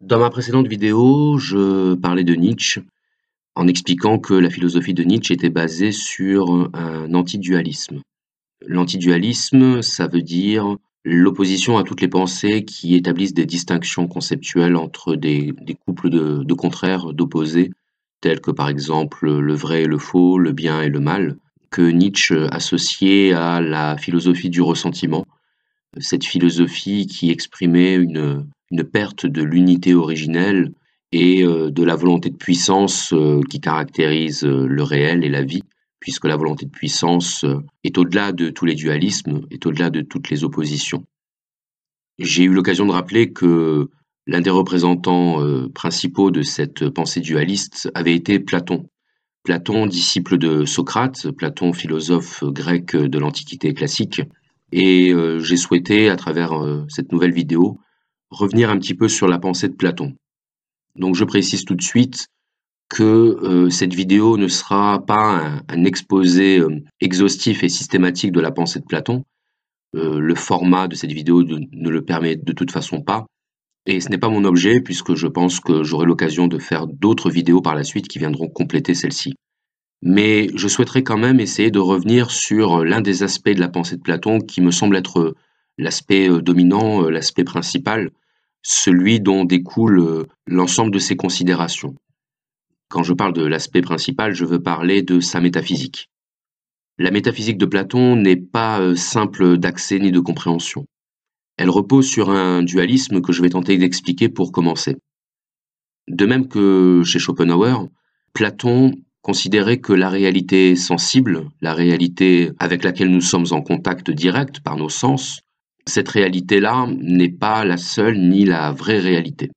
Dans ma précédente vidéo, je parlais de Nietzsche en expliquant que la philosophie de Nietzsche était basée sur un antidualisme. L'antidualisme, ça veut dire l'opposition à toutes les pensées qui établissent des distinctions conceptuelles entre des, couples de, contraires, d'opposés, tels que par exemple le vrai et le faux, le bien et le mal, que Nietzsche associait à la philosophie du ressentiment, cette philosophie qui exprimait une, une perte de l'unité originelle et euh, de la volonté de puissance euh, qui caractérise euh, le réel et la vie, puisque la volonté de puissance est au-delà de tous les dualismes, est au-delà de toutes les oppositions. J'ai eu l'occasion de rappeler que l'un des représentants principaux de cette pensée dualiste avait été Platon. Platon, disciple de Socrate, Platon, philosophe grec de l'Antiquité classique, et j'ai souhaité, à travers cette nouvelle vidéo, revenir un petit peu sur la pensée de Platon. Donc je précise tout de suite que euh, cette vidéo ne sera pas un, exposé euh, exhaustif et systématique de la pensée de Platon. Euh, le format de cette vidéo ne le permet de toute façon pas. Et ce n'est pas mon objet puisque je pense que j'aurai l'occasion de faire d'autres vidéos par la suite qui viendront compléter celle-ci. Mais je souhaiterais quand même essayer de revenir sur l'un des aspects de la pensée de Platon qui me semble être l'aspect dominant, l'aspect principal, celui dont découle euh, l'ensemble de ses considérations. Quand je parle de l'aspect principal, je veux parler de sa métaphysique. La métaphysique de Platon n'est pas euh, simple d'accès ni de compréhension. Elle repose sur un dualisme que je vais tenter d'expliquer pour commencer. De même que chez Schopenhauer, Platon considérait que la réalité sensible, la réalité avec laquelle nous sommes en contact direct par nos sens, cette réalité-là n'est pas la seule ni la vraie réalité.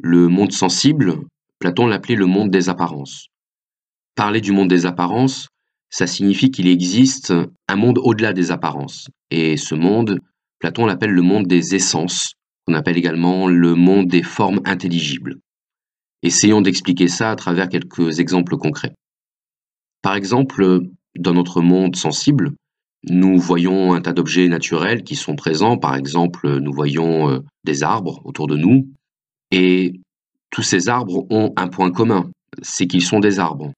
Le monde sensible, Platon l'appelait le monde des apparences. Parler du monde des apparences, ça signifie qu'il existe un monde au-delà des apparences. Et ce monde, Platon l'appelle le monde des essences, qu'on appelle également le monde des formes intelligibles. Essayons d'expliquer ça à travers quelques exemples concrets. Par exemple, dans notre monde sensible, nous voyons un tas d'objets naturels qui sont présents. Par exemple, nous voyons euh, des arbres autour de nous. Et tous ces arbres ont un point commun, c'est qu'ils sont des arbres.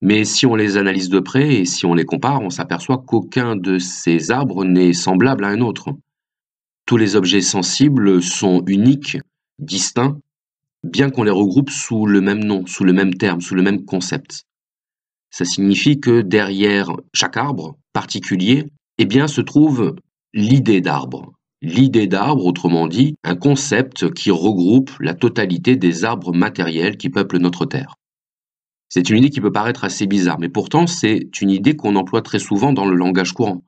Mais si on les analyse de près et si on les compare, on s'aperçoit qu'aucun de ces arbres n'est semblable à un autre. Tous les objets sensibles sont uniques, distincts, bien qu'on les regroupe sous le même nom, sous le même terme, sous le même concept. Ça signifie que derrière chaque arbre particulier, eh bien, se trouve l'idée d'arbre. L'idée d'arbre, autrement dit, un concept qui regroupe la totalité des arbres matériels qui peuplent notre Terre. C'est une idée qui peut paraître assez bizarre, mais pourtant c'est une idée qu'on emploie très souvent dans le langage courant.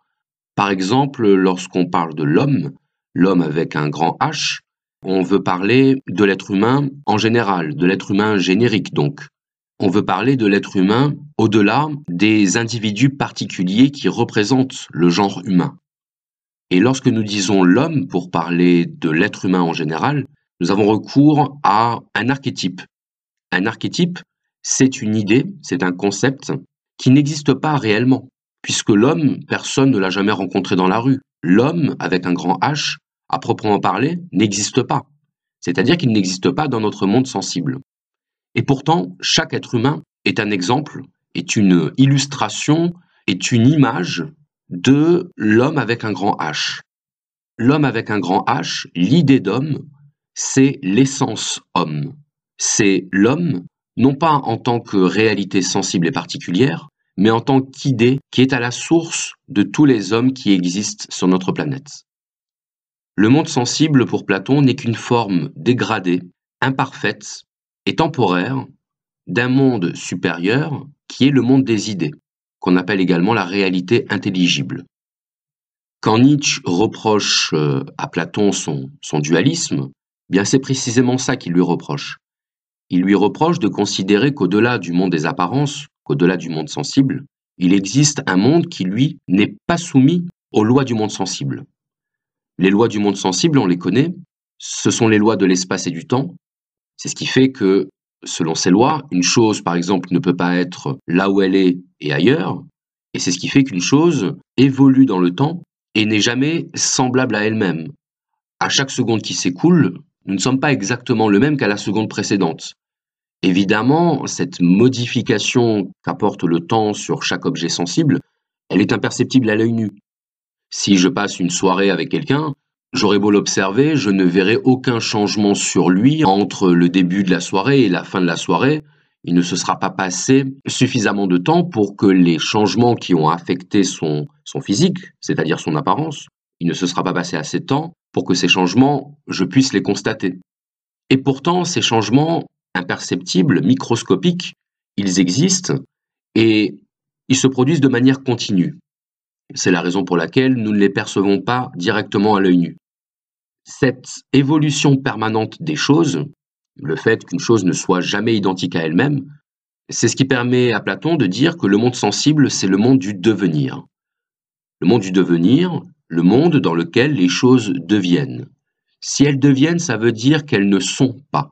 Par exemple, lorsqu'on parle de l'homme, l'homme avec un grand H, on veut parler de l'être humain en général, de l'être humain générique donc on veut parler de l'être humain au-delà des individus particuliers qui représentent le genre humain. Et lorsque nous disons l'homme pour parler de l'être humain en général, nous avons recours à un archétype. Un archétype, c'est une idée, c'est un concept qui n'existe pas réellement, puisque l'homme, personne ne l'a jamais rencontré dans la rue. L'homme, avec un grand H, à proprement parler, n'existe pas. C'est-à-dire qu'il n'existe pas dans notre monde sensible. Et pourtant, chaque être humain est un exemple, est une illustration, est une image de l'homme avec un grand H. L'homme avec un grand H, l'idée d'homme, c'est l'essence homme. C'est l'homme, non pas en tant que réalité sensible et particulière, mais en tant qu'idée qui est à la source de tous les hommes qui existent sur notre planète. Le monde sensible pour Platon n'est qu'une forme dégradée, imparfaite, et temporaire d'un monde supérieur qui est le monde des idées, qu'on appelle également la réalité intelligible. Quand Nietzsche reproche euh, à Platon son, son dualisme, bien c'est précisément ça qu'il lui reproche. Il lui reproche de considérer qu'au-delà du monde des apparences, qu'au-delà du monde sensible, il existe un monde qui, lui, n'est pas soumis aux lois du monde sensible. Les lois du monde sensible, on les connaît, ce sont les lois de l'espace et du temps, c'est ce qui fait que, selon ces lois, une chose, par exemple, ne peut pas être là où elle est et ailleurs, et c'est ce qui fait qu'une chose évolue dans le temps et n'est jamais semblable à elle-même. À chaque seconde qui s'écoule, nous ne sommes pas exactement le même qu'à la seconde précédente. Évidemment, cette modification qu'apporte le temps sur chaque objet sensible, elle est imperceptible à l'œil nu. Si je passe une soirée avec quelqu'un, j'aurais beau l'observer, je ne verrai aucun changement sur lui entre le début de la soirée et la fin de la soirée. Il ne se sera pas passé suffisamment de temps pour que les changements qui ont affecté son, son physique, c'est-à-dire son apparence, il ne se sera pas passé assez de temps pour que ces changements, je puisse les constater. Et pourtant, ces changements imperceptibles, microscopiques, ils existent et ils se produisent de manière continue. C'est la raison pour laquelle nous ne les percevons pas directement à l'œil nu. Cette évolution permanente des choses, le fait qu'une chose ne soit jamais identique à elle-même, c'est ce qui permet à Platon de dire que le monde sensible, c'est le monde du devenir. Le monde du devenir, le monde dans lequel les choses deviennent. Si elles deviennent, ça veut dire qu'elles ne sont pas.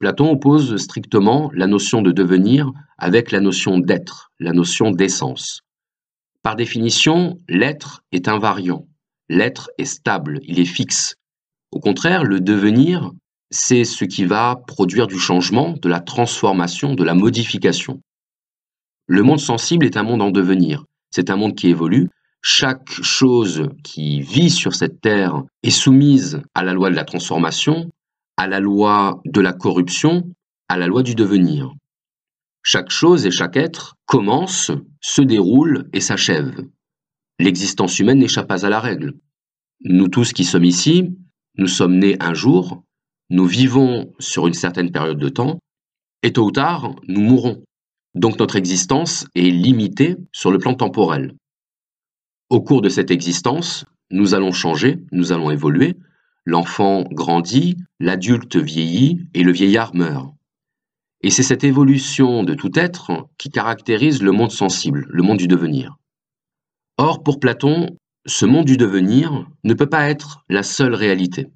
Platon oppose strictement la notion de devenir avec la notion d'être, la notion d'essence. Par définition, l'être est invariant, l'être est stable, il est fixe. Au contraire, le devenir, c'est ce qui va produire du changement, de la transformation, de la modification. Le monde sensible est un monde en devenir, c'est un monde qui évolue. Chaque chose qui vit sur cette terre est soumise à la loi de la transformation, à la loi de la corruption, à la loi du devenir. Chaque chose et chaque être commence, se déroule et s'achève. L'existence humaine n'échappe pas à la règle. Nous tous qui sommes ici, nous sommes nés un jour, nous vivons sur une certaine période de temps, et tôt ou tard, nous mourrons. Donc notre existence est limitée sur le plan temporel. Au cours de cette existence, nous allons changer, nous allons évoluer, l'enfant grandit, l'adulte vieillit et le vieillard meurt. Et c'est cette évolution de tout être qui caractérise le monde sensible, le monde du devenir. Or, pour Platon, ce monde du devenir ne peut pas être la seule réalité.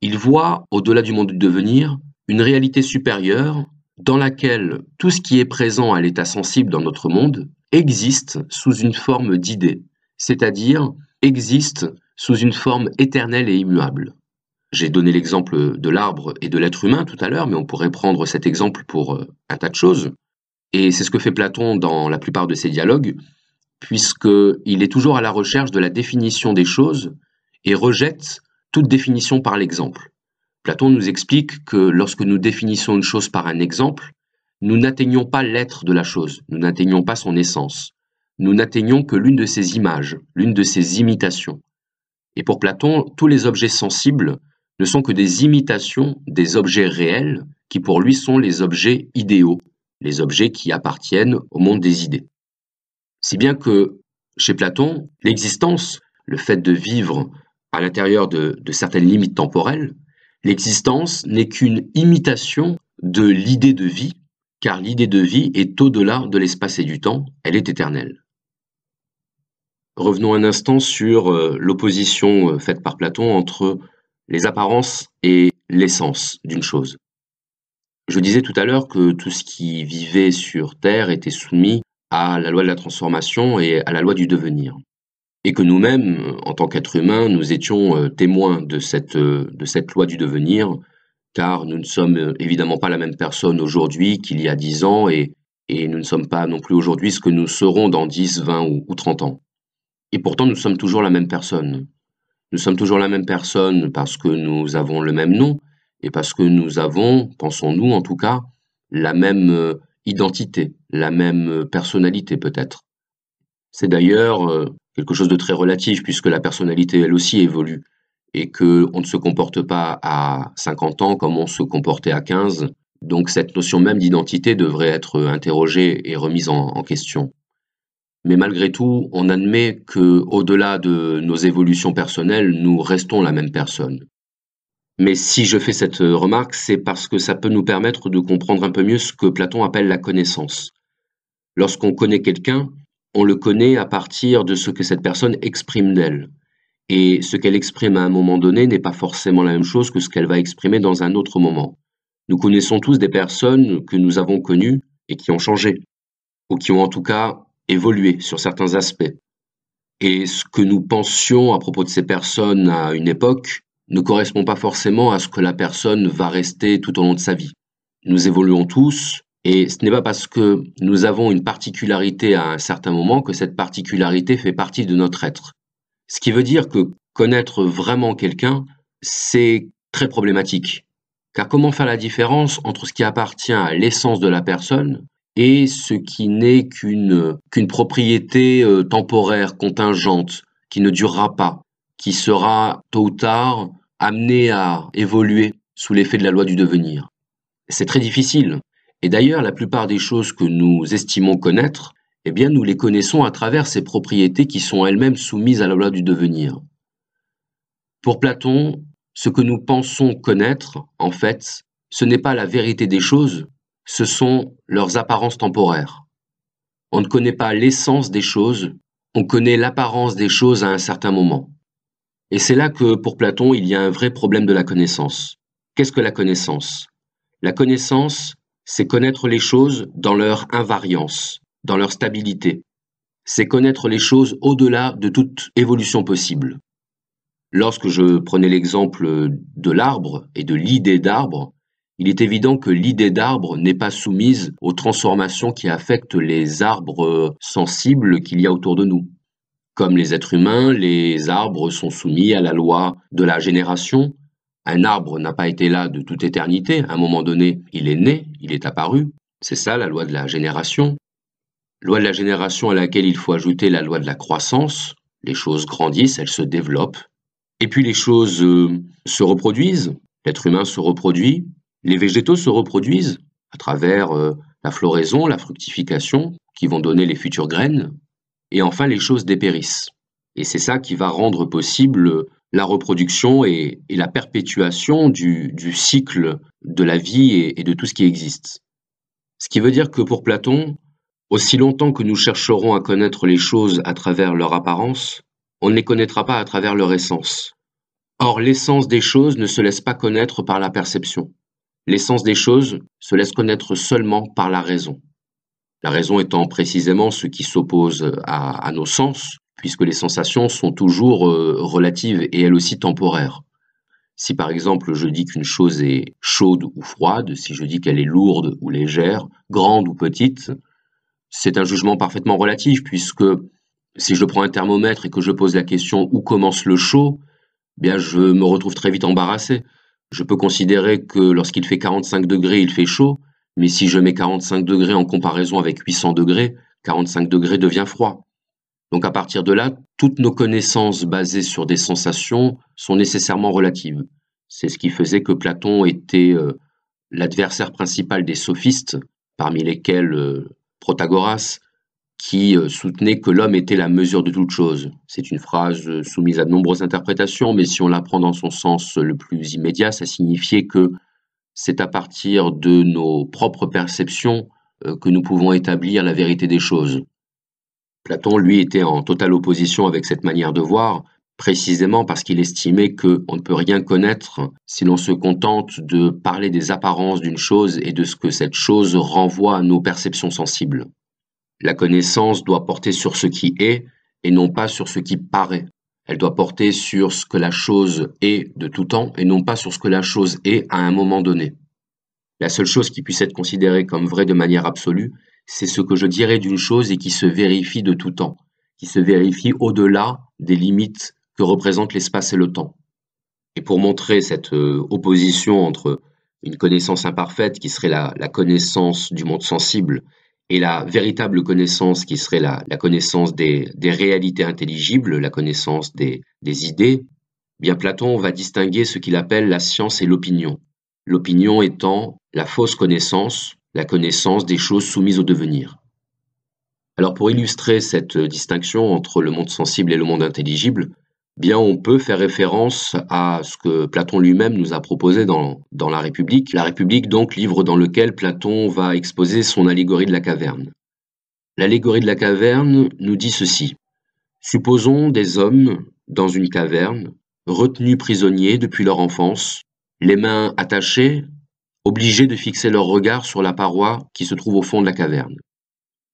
Il voit, au-delà du monde du devenir, une réalité supérieure dans laquelle tout ce qui est présent à l'état sensible dans notre monde existe sous une forme d'idée, c'est-à-dire existe sous une forme éternelle et immuable. J'ai donné l'exemple de l'arbre et de l'être humain tout à l'heure, mais on pourrait prendre cet exemple pour euh, un tas de choses. Et c'est ce que fait Platon dans la plupart de ses dialogues, puisqu'il est toujours à la recherche de la définition des choses et rejette toute définition par l'exemple. Platon nous explique que lorsque nous définissons une chose par un exemple, nous n'atteignons pas l'être de la chose, nous n'atteignons pas son essence, nous n'atteignons que l'une de ses images, l'une de ses imitations. Et pour Platon, tous les objets sensibles ne sont que des imitations des objets réels qui pour lui sont les objets idéaux, les objets qui appartiennent au monde des idées. Si bien que chez Platon, l'existence, le fait de vivre à l'intérieur de, certaines limites temporelles, l'existence n'est qu'une imitation de l'idée de vie, car l'idée de vie est au-delà de l'espace et du temps, elle est éternelle. Revenons un instant sur euh, l'opposition euh, faite par Platon entre les apparences et l'essence d'une chose. Je disais tout à l'heure que tout ce qui vivait sur Terre était soumis à la loi de la transformation et à la loi du devenir. Et que nous-mêmes, en tant qu'êtres humains, nous étions euh, témoins de cette, euh, de cette loi du devenir, car nous ne sommes euh, évidemment pas la même personne aujourd'hui qu'il y a dix ans, et, nous ne sommes pas non plus aujourd'hui ce que nous serons dans dix, vingt ou, ou 30 ans. Et pourtant, nous sommes toujours la même personne. Nous sommes toujours la même personne parce que nous avons le même nom et parce que nous avons, pensons-nous en tout cas, la même euh, identité, la même euh, personnalité peut-être. C'est d'ailleurs euh, quelque chose de très relatif puisque la personnalité elle aussi évolue et que on ne se comporte pas à 50 ans comme on se comportait à 15. Donc cette notion même d'identité devrait être interrogée et remise en question. Mais malgré tout, on admet que, au-delà de nos évolutions personnelles, nous restons la même personne. Mais si je fais cette remarque, c'est parce que ça peut nous permettre de comprendre un peu mieux ce que Platon appelle la connaissance. Lorsqu'on connaît quelqu'un, on le connaît à partir de ce que cette personne exprime d'elle. Et ce qu'elle exprime à un moment donné n'est pas forcément la même chose que ce qu'elle va exprimer dans un autre moment. Nous connaissons tous des personnes que nous avons connues et qui ont changé, ou qui ont en tout cas évolué sur certains aspects. Et ce que nous pensions à propos de ces personnes à une époque ne correspond pas forcément à ce que la personne va rester tout au long de sa vie. Nous évoluons tous, et ce n'est pas parce que nous avons une particularité à un certain moment que cette particularité fait partie de notre être. Ce qui veut dire que connaître vraiment quelqu'un, c'est très problématique. Car comment faire la différence entre ce qui appartient à l'essence de la personne et ce qui n'est qu'une propriété euh, temporaire, contingente, qui ne durera pas, qui sera tôt ou tard amenée à évoluer sous l'effet de la loi du devenir. C'est très difficile. Et d'ailleurs, la plupart des choses que nous estimons connaître, eh bien, nous les connaissons à travers ces propriétés qui sont elles-mêmes soumises à la loi du devenir. Pour Platon, ce que nous pensons connaître, en fait, ce n'est pas la vérité des choses, ce sont leurs apparences temporaires. On ne connaît pas l'essence des choses, on connaît l'apparence des choses à un certain moment. Et c'est là que, pour Platon, il y a un vrai problème de la connaissance. Qu'est-ce que la connaissance? La connaissance, c'est connaître les choses dans leur invariance, dans leur stabilité. C'est connaître les choses au-delà de toute évolution possible. Lorsque je prenais l'exemple de l'arbre et de l'idée d'arbre, il est évident que l'idée d'arbre n'est pas soumise aux transformations qui affectent les arbres sensibles qu'il y a autour de nous. Comme les êtres humains, les arbres sont soumis à la loi de la génération. Un arbre n'a pas été là de toute éternité. À un moment donné, il est né, il est apparu. C'est ça la loi de la génération. Loi de la génération à laquelle il faut ajouter la loi de la croissance. Les choses grandissent, elles se développent, et puis les choses euh, se reproduisent, l'être humain se reproduit, les végétaux se reproduisent à travers euh, la floraison, la fructification, qui vont donner les futures graines, et enfin les choses dépérissent. Et c'est ça qui va rendre possible la reproduction et, la perpétuation du, cycle de la vie et, de tout ce qui existe. Ce qui veut dire que pour Platon, aussi longtemps que nous chercherons à connaître les choses à travers leur apparence, on ne les connaîtra pas à travers leur essence. Or, l'essence des choses ne se laisse pas connaître par la perception. L'essence des choses se laisse connaître seulement par la raison. La raison étant précisément ce qui s'oppose à, nos sens, puisque les sensations sont toujours euh, relatives et elles aussi temporaires. Si par exemple je dis qu'une chose est chaude ou froide, si je dis qu'elle est lourde ou légère, grande ou petite, c'est un jugement parfaitement relatif, puisque si je prends un thermomètre et que je pose la question où commence le chaud, bien je me retrouve très vite embarrassé. Je peux considérer que lorsqu'il fait 45 degrés, il fait chaud, mais si je mets 45 degrés en comparaison avec 800 degrés, 45 degrés devient froid. Donc à partir de là, toutes nos connaissances basées sur des sensations sont nécessairement relatives. C'est ce qui faisait que Platon était euh, l'adversaire principal des sophistes, parmi lesquels euh, Protagoras, qui euh, soutenait que l'homme était la mesure de toute chose. C'est une phrase soumise à de nombreuses interprétations, mais si on la prend dans son sens le plus immédiat, ça signifiait que c'est à partir de nos propres perceptions euh, que nous pouvons établir la vérité des choses. Platon, lui, était en totale opposition avec cette manière de voir, précisément parce qu'il estimait qu'on ne peut rien connaître si l'on se contente de parler des apparences d'une chose et de ce que cette chose renvoie à nos perceptions sensibles. La connaissance doit porter sur ce qui est et non pas sur ce qui paraît. Elle doit porter sur ce que la chose est de tout temps et non pas sur ce que la chose est à un moment donné. La seule chose qui puisse être considérée comme vraie de manière absolue, c'est ce que je dirais d'une chose et qui se vérifie de tout temps, qui se vérifie au-delà des limites que représentent l'espace et le temps. Et pour montrer cette euh, opposition entre une connaissance imparfaite qui serait la, la connaissance du monde sensible et la véritable connaissance qui serait la, connaissance des, réalités intelligibles, la connaissance des, idées, bien Platon va distinguer ce qu'il appelle la science et l'opinion. L'opinion étant la fausse connaissance, la connaissance des choses soumises au devenir. Alors pour illustrer cette distinction entre le monde sensible et le monde intelligible, bien on peut faire référence à ce que Platon lui-même nous a proposé dans, La République. La République, donc, livre dans lequel Platon va exposer son allégorie de la caverne. L'allégorie de la caverne nous dit ceci. Supposons des hommes dans une caverne, retenus prisonniers depuis leur enfance, les mains attachées, obligés de fixer leur regard sur la paroi qui se trouve au fond de la caverne.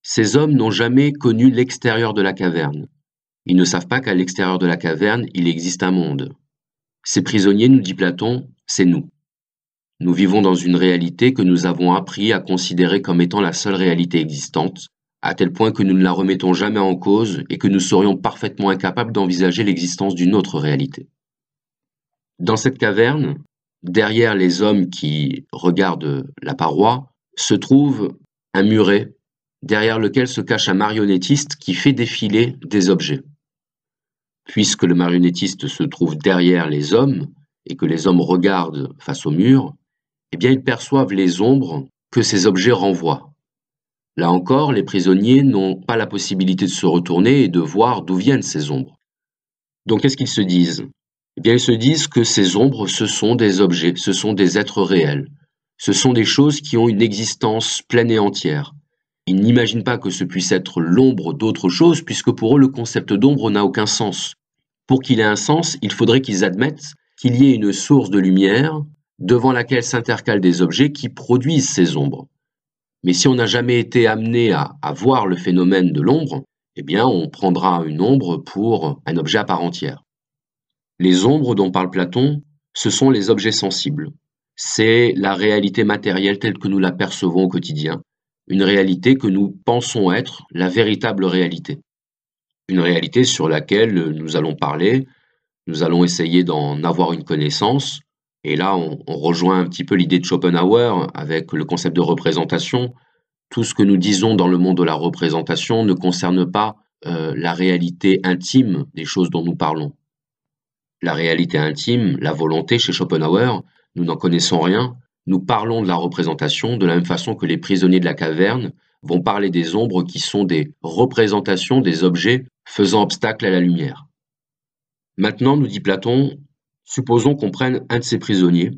Ces hommes n'ont jamais connu l'extérieur de la caverne. Ils ne savent pas qu'à l'extérieur de la caverne, il existe un monde. Ces prisonniers, nous dit Platon, c'est nous. Nous vivons dans une réalité que nous avons appris à considérer comme étant la seule réalité existante, à tel point que nous ne la remettons jamais en cause et que nous serions parfaitement incapables d'envisager l'existence d'une autre réalité. Dans cette caverne, derrière les hommes qui regardent la paroi, se trouve un muret derrière lequel se cache un marionnettiste qui fait défiler des objets. Puisque le marionnettiste se trouve derrière les hommes et que les hommes regardent face au mur, eh bien ils perçoivent les ombres que ces objets renvoient. Là encore, les prisonniers n'ont pas la possibilité de se retourner et de voir d'où viennent ces ombres. Donc qu'est-ce qu'ils se disent? Eh bien ils se disent que ces ombres, ce sont des objets, ce sont des êtres réels, ce sont des choses qui ont une existence pleine et entière. Ils n'imaginent pas que ce puisse être l'ombre d'autre chose, puisque pour eux le concept d'ombre n'a aucun sens. Pour qu'il ait un sens, il faudrait qu'ils admettent qu'il y ait une source de lumière devant laquelle s'intercalent des objets qui produisent ces ombres. Mais si on n'a jamais été amené à, voir le phénomène de l'ombre, eh bien on prendra une ombre pour un objet à part entière. Les ombres dont parle Platon, ce sont les objets sensibles. C'est la réalité matérielle telle que nous la percevons au quotidien, une réalité que nous pensons être la véritable réalité. Une réalité sur laquelle nous allons parler, nous allons essayer d'en avoir une connaissance, et là, on, rejoint un petit peu l'idée de Schopenhauer avec le concept de représentation. Tout ce que nous disons dans le monde de la représentation ne concerne pas euh, la réalité intime des choses dont nous parlons. La réalité intime, la volonté chez Schopenhauer, nous n'en connaissons rien. Nous parlons de la représentation de la même façon que les prisonniers de la caverne vont parler des ombres qui sont des représentations des objets faisant obstacle à la lumière. Maintenant, nous dit Platon, Supposons qu'on prenne un de ces prisonniers,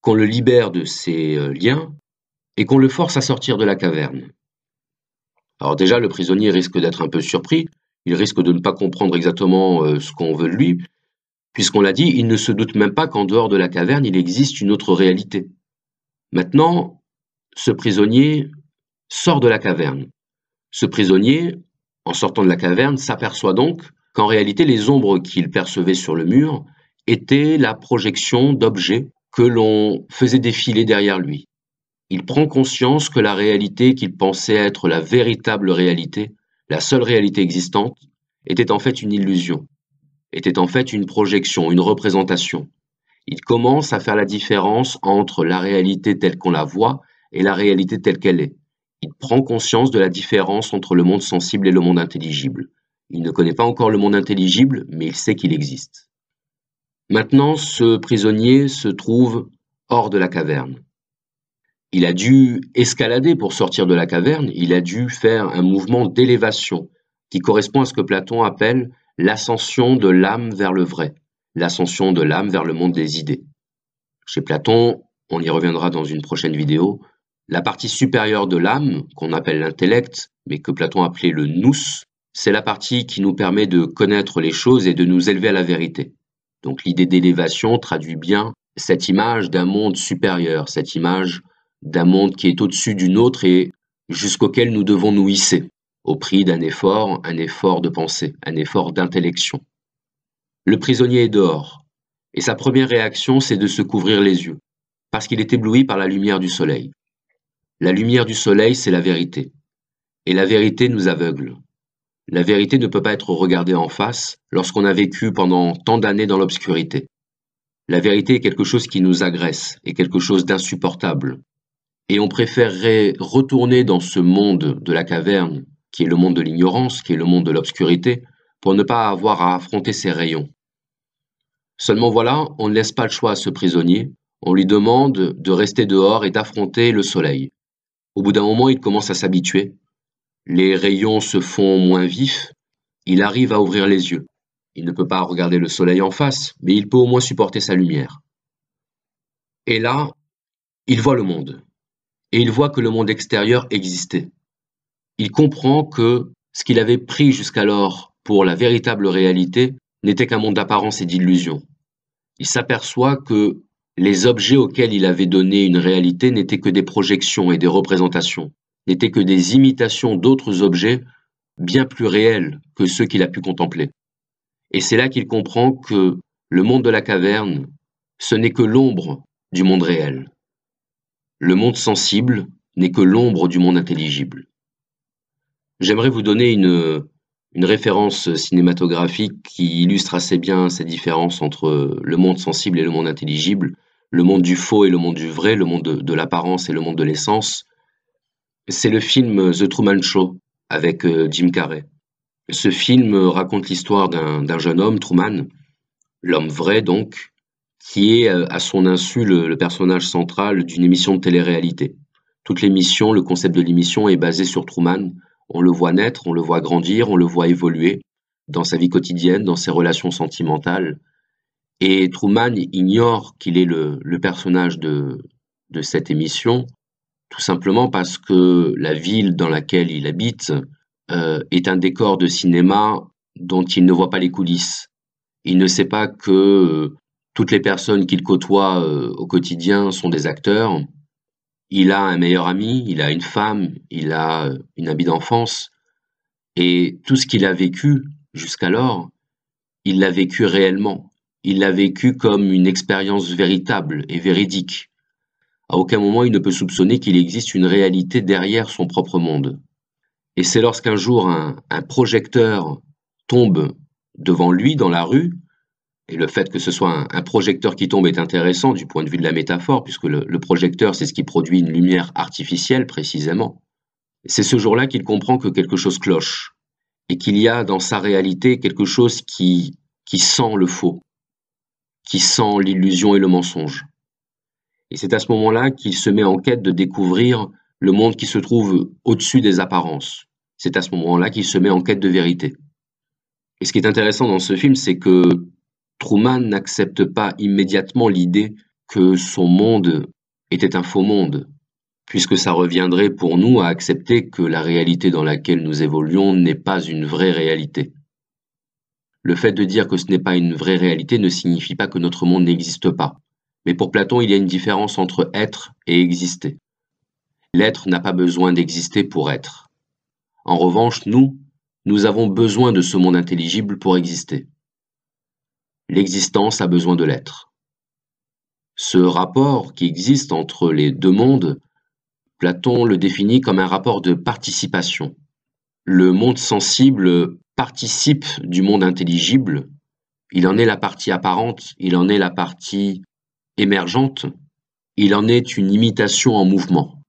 qu'on le libère de ses euh, liens et qu'on le force à sortir de la caverne. Alors déjà, le prisonnier risque d'être un peu surpris, il risque de ne pas comprendre exactement euh, ce qu'on veut de lui, puisqu'on l'a dit, il ne se doute même pas qu'en dehors de la caverne, il existe une autre réalité. Maintenant, ce prisonnier sort de la caverne. Ce prisonnier, en sortant de la caverne, s'aperçoit donc qu'en réalité, les ombres qu'il percevait sur le mur était la projection d'objets que l'on faisait défiler derrière lui. Il prend conscience que la réalité qu'il pensait être la véritable réalité, la seule réalité existante, était en fait une illusion, était en fait une projection, une représentation. Il commence à faire la différence entre la réalité telle qu'on la voit et la réalité telle qu'elle est. Il prend conscience de la différence entre le monde sensible et le monde intelligible. Il ne connaît pas encore le monde intelligible, mais il sait qu'il existe. Maintenant ce prisonnier se trouve hors de la caverne. Il a dû escalader pour sortir de la caverne, il a dû faire un mouvement d'élévation qui correspond à ce que Platon appelle l'ascension de l'âme vers le vrai, l'ascension de l'âme vers le monde des idées. Chez Platon, on y reviendra dans une prochaine vidéo, la partie supérieure de l'âme, qu'on appelle l'intellect, mais que Platon appelait le nous, c'est la partie qui nous permet de connaître les choses et de nous élever à la vérité. Donc l'idée d'élévation traduit bien cette image d'un monde supérieur, cette image d'un monde qui est au-dessus d'une autre et jusqu'auquel nous devons nous hisser, au prix d'un effort, un effort de pensée, un effort d'intellection. Le prisonnier est dehors, et sa première réaction, c'est de se couvrir les yeux, parce qu'il est ébloui par la lumière du soleil. La lumière du soleil, c'est la vérité, et la vérité nous aveugle. La vérité ne peut pas être regardée en face lorsqu'on a vécu pendant tant d'années dans l'obscurité. La vérité est quelque chose qui nous agresse, est quelque chose d'insupportable. Et on préférerait retourner dans ce monde de la caverne, qui est le monde de l'ignorance, qui est le monde de l'obscurité, pour ne pas avoir à affronter ces rayons. Seulement voilà, on ne laisse pas le choix à ce prisonnier, on lui demande de rester dehors et d'affronter le soleil. Au bout d'un moment, il commence à s'habituer, les rayons se font moins vifs, il arrive à ouvrir les yeux. Il ne peut pas regarder le soleil en face, mais il peut au moins supporter sa lumière. Et là, il voit le monde. Et il voit que le monde extérieur existait. Il comprend que ce qu'il avait pris jusqu'alors pour la véritable réalité n'était qu'un monde d'apparence et d'illusion. Il s'aperçoit que les objets auxquels il avait donné une réalité n'étaient que des projections et des représentations n'étaient que des imitations d'autres objets bien plus réels que ceux qu'il a pu contempler. Et c'est là qu'il comprend que Le monde de la caverne, ce n'est que l'ombre du monde réel. Le monde sensible n'est que l'ombre du monde intelligible. J'aimerais vous donner une, une référence cinématographique qui illustre assez bien ces différences entre le monde sensible et le monde intelligible, le monde du faux et le monde du vrai, le monde de, l'apparence et le monde de l'essence. C'est le film The Truman Show avec euh, Jim Carrey. Ce film raconte l'histoire d'un jeune homme, Truman, l'homme vrai donc, qui est euh, à son insu le, personnage central d'une émission de télé-réalité. Toute l'émission, le concept de l'émission est basé sur Truman. On le voit naître, on le voit grandir, on le voit évoluer dans sa vie quotidienne, dans ses relations sentimentales. Et Truman ignore qu'il est le, personnage de, cette émission, tout simplement parce que la ville dans laquelle il habite euh, est un décor de cinéma dont il ne voit pas les coulisses. Il ne sait pas que euh, toutes les personnes qu'il côtoie euh, au quotidien sont des acteurs. Il a un meilleur ami, il a une femme, il a une amie d'enfance. Et tout ce qu'il a vécu jusqu'alors, il l'a vécu réellement. Il l'a vécu comme une expérience véritable et véridique. À aucun moment il ne peut soupçonner qu'il existe une réalité derrière son propre monde. Et c'est lorsqu'un jour un, projecteur tombe devant lui dans la rue, et le fait que ce soit un, projecteur qui tombe est intéressant du point de vue de la métaphore, puisque le, projecteur, c'est ce qui produit une lumière artificielle précisément. C'est ce jour-là qu'il comprend que quelque chose cloche, et qu'il y a dans sa réalité quelque chose qui, qui sent le faux, qui sent l'illusion et le mensonge. Et c'est à ce moment-là qu'il se met en quête de découvrir le monde qui se trouve au-dessus des apparences, c'est à ce moment-là qu'il se met en quête de vérité. Et ce qui est intéressant dans ce film, c'est que Truman n'accepte pas immédiatement l'idée que son monde était un faux monde, puisque ça reviendrait pour nous à accepter que la réalité dans laquelle nous évoluons n'est pas une vraie réalité. Le fait de dire que ce n'est pas une vraie réalité ne signifie pas que notre monde n'existe pas. Mais pour Platon, il y a une différence entre être et exister. L'être n'a pas besoin d'exister pour être. En revanche, nous, nous avons besoin de ce monde intelligible pour exister. L'existence a besoin de l'être. Ce rapport qui existe entre les deux mondes, Platon le définit comme un rapport de participation. Le monde sensible participe du monde intelligible, il en est la partie apparente, il en est la partie émergente, il en est une imitation en mouvement.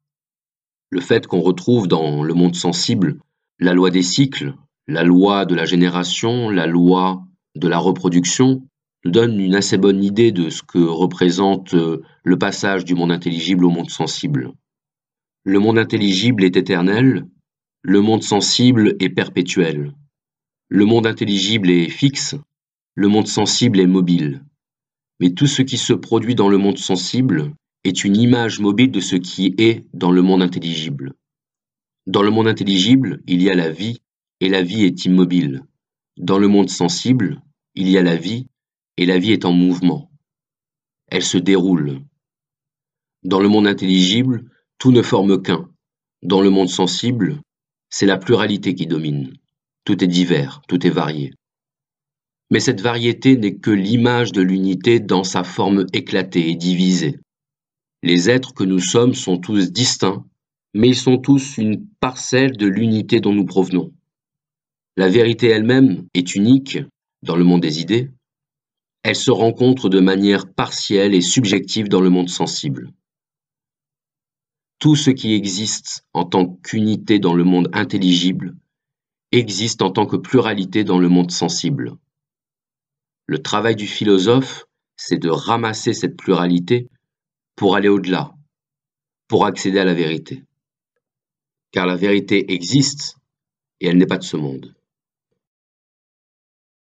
Le fait qu'on retrouve dans le monde sensible la loi des cycles, la loi de la génération, la loi de la reproduction, nous donne une assez bonne idée de ce que représente euh, le passage du monde intelligible au monde sensible. Le monde intelligible est éternel, le monde sensible est perpétuel. Le monde intelligible est fixe, le monde sensible est mobile. Mais tout ce qui se produit dans le monde sensible est une image mobile de ce qui est dans le monde intelligible. Dans le monde intelligible, il y a la vie, et la vie est immobile. Dans le monde sensible, il y a la vie, et la vie est en mouvement. Elle se déroule. Dans le monde intelligible, tout ne forme qu'un. Dans le monde sensible, c'est la pluralité qui domine. Tout est divers, tout est varié. Mais cette variété n'est que l'image de l'unité dans sa forme éclatée et divisée. Les êtres que nous sommes sont tous distincts mais ils sont tous une parcelle de l'unité dont nous provenons. La vérité elle-même est unique dans le monde des idées. Elle se rencontre de manière partielle et subjective dans le monde sensible. Tout ce qui existe en tant qu'unité dans le monde intelligible existe en tant que pluralité dans le monde sensible. Le travail du philosophe, c'est de ramasser cette pluralité pour aller au-delà, pour accéder à la vérité car la vérité existe et elle n'est pas de ce monde.